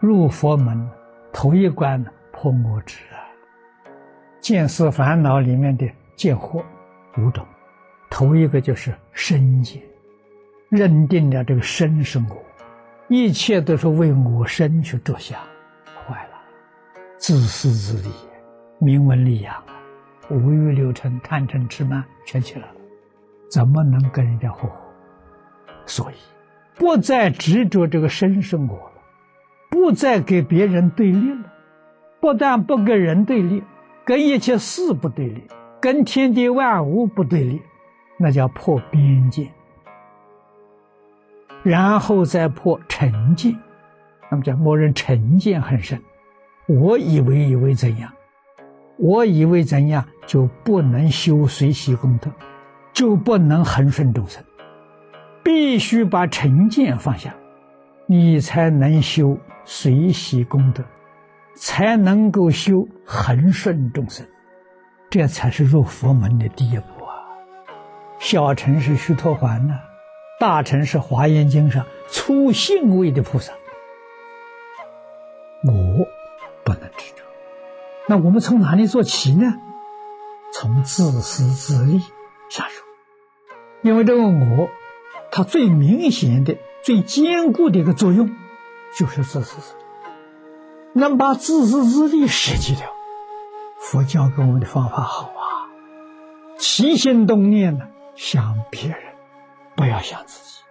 入佛门头一关破我执啊，见思烦恼里面的见惑五种，头一个就是身见，认定了这个身是我，一切都是为我身去着想，坏了，自私自利，名闻利养，五欲六尘、贪嗔痴慢全起来了，怎么能跟人家合伙？所以不再执着这个身是我。不再给别人对立了，不但不跟人对立，跟一切事不对立，跟天地万物不对立，那叫破边界。然后再破成见，那么叫默认成见很深。我以为以为怎样，我以为怎样就不能修随喜功德，就不能恒顺众生，必须把成见放下，你才能修。随喜功德，才能够修恒顺众生，这才是入佛门的第一步啊！小乘是须陀洹呢，大乘是华严经上粗性位的菩萨。我不能执着，那我们从哪里做起呢？从自私自利下手，因为这个我，它最明显的、最坚固的一个作用。就是自私，能把自私自利舍弃掉。佛教给我们的方法好啊，起心动念呢，想别人，不要想自己，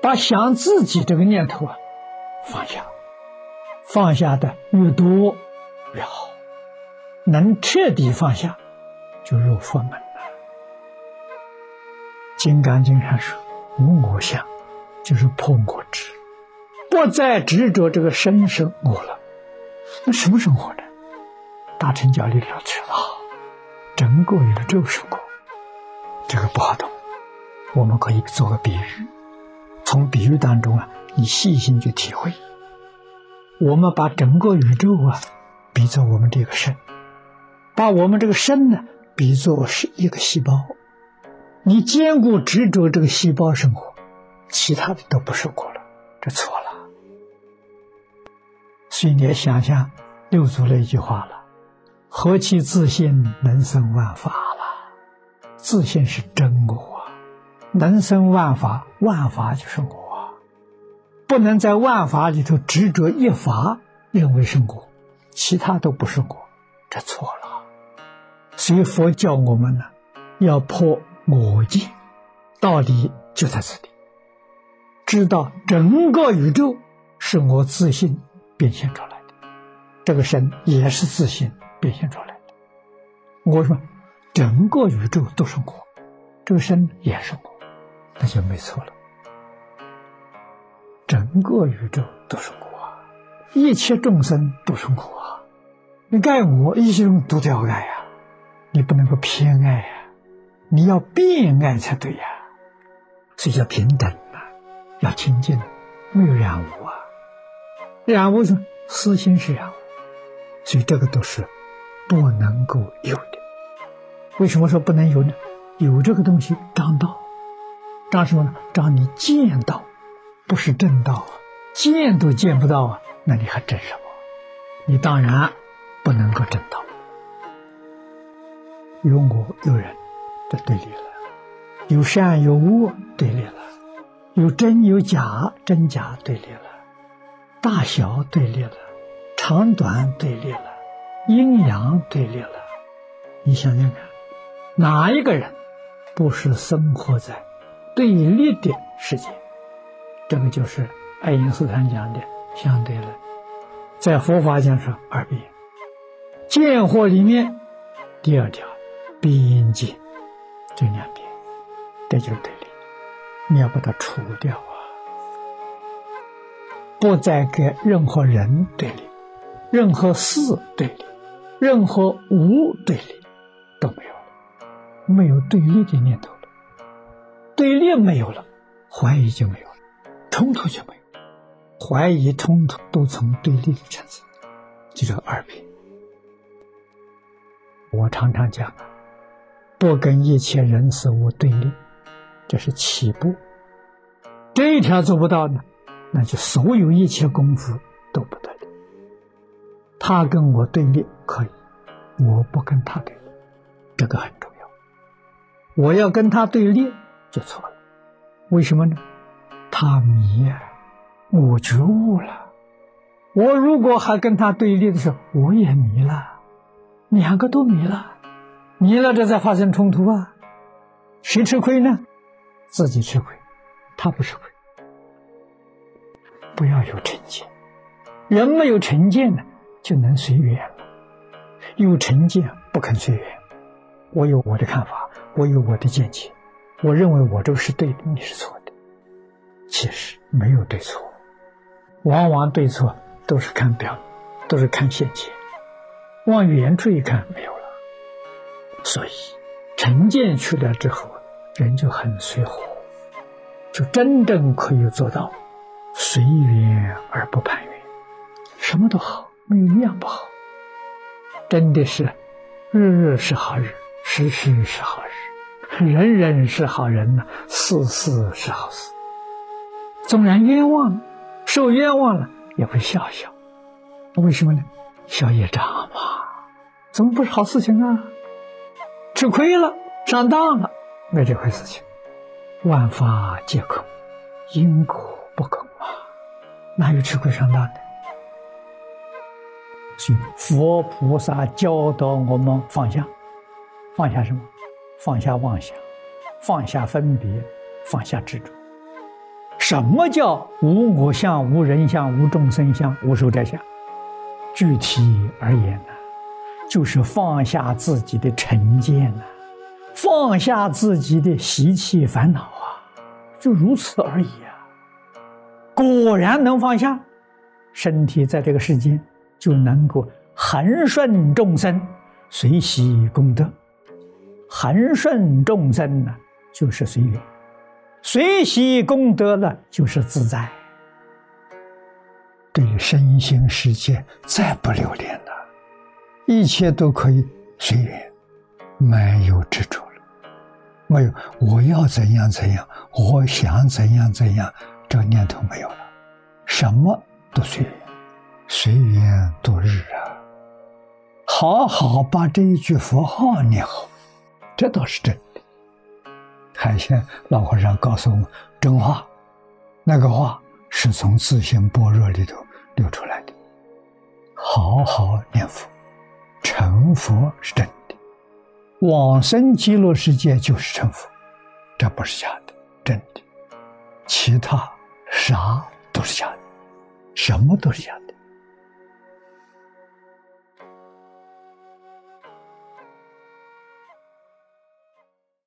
把想自己这个念头啊放下，放下的越多越好，能彻底放下，就入佛门了。《金刚经》上说：“无我相，就是破我执。”不再执着这个生生我了，那什么生活呢？大乘教里头知道，整个宇宙是我，这个不好懂。我们可以做个比喻，从比喻当中啊，你细心去体会。我们把整个宇宙啊，比作我们这个身，把我们这个身呢，比作是一个细胞。你坚固执着这个细胞生活，其他的都不是我了，这错了。所以你要想想六祖那一句话了：“何其自信，能生万法了。”自信是真我，能生万法，万法就是我，不能在万法里头执着一法，认为是我，其他都不是我，这错了。所以佛教我们呢，要破我见，道理就在这里，知道整个宇宙是我自信。变现出来的，这个身也是自信变现出来的。我说，整个宇宙都是我，这个身也是我，那就没错了。整个宇宙都是我，一切众生都是我，你爱我，一切众都要爱呀，你不能够偏爱呀，你要变爱才对呀，所以叫平等，要清净，没有染污啊。染污是私心是染污，所以这个都是不能够有的。为什么说不能有呢？有这个东西障道，障什么呢？障你见到，不是正道啊！见都见不到啊，那你还证什么？你当然不能够正道。有我有人，这对立了；有善有恶，对立了；有真有假，真假对立了。大小对立了，长短对立了，阴阳对立了。你想想看，哪一个人不是生活在对立的世界？这个就是爱因斯坦讲的相对论，在佛法讲是二边。见惑里面第二条边界，这两边，这就是对立，你要把它除掉啊。不再跟任何人对立，任何事对立，任何无对立都没有了，没有对立的念头了，对立没有了，怀疑就没有了，冲突就没有了，怀疑冲突都从对立里产生，就叫二品。我常常讲啊，不跟一切人事物对立，这是起步，这一条做不到呢。那就所有一切功夫都不对的。他跟我对立可以，我不跟他对立，这个很重要。我要跟他对立就错了，为什么呢？他迷啊，我觉悟了。我如果还跟他对立的时候，我也迷了，两个都迷了，迷了这才发生冲突啊。谁吃亏呢？自己吃亏，他不吃亏。不要有成见，人没有成见呢，就能随缘了。有成见不肯随缘，我有我的看法，我有我的见解，我认为我这是对的，你是错的。其实没有对错，往往对错都是看表，都是看现前，往远处一看没有了。所以成见去了之后。人就很随和，就真正可以做到随缘而不攀缘，什么都好，没有一样不好。真的是日日是好日，时时是好日，人人是好人呐，事事是好事。纵然冤枉，受冤枉了也会笑笑，为什么呢？小业障嘛，怎么不是好事情啊？吃亏了，上当了。没这回事情，万法皆空，因果不空啊，哪有吃亏上当的？所以佛菩萨教导我们放下，放下什么？放下妄想，放下分别，放下执着。什么叫无我相、无人相、无众生相、无寿者相？具体而言呢，就是放下自己的成见呢。放下自己的习气烦恼啊，就如此而已啊。果然能放下，身体在这个世间就能够恒顺众生，随喜功德。恒顺众生呢，就是随缘；随喜功德呢，就是自在。对身心世界再不留恋了，一切都可以随缘，没有执。没有，我要怎样怎样，我想怎样怎样，这个念头没有了，什么都随缘，随缘度日啊！好好把这一句佛号念好，这倒是真的。海鲜老和尚告诉我们真话，那个话是从自性般若里头流出来的。好好念佛，成佛是真。往生极乐世界就是成佛，这不是假的，真的。其他啥都是假的，什么都是假的。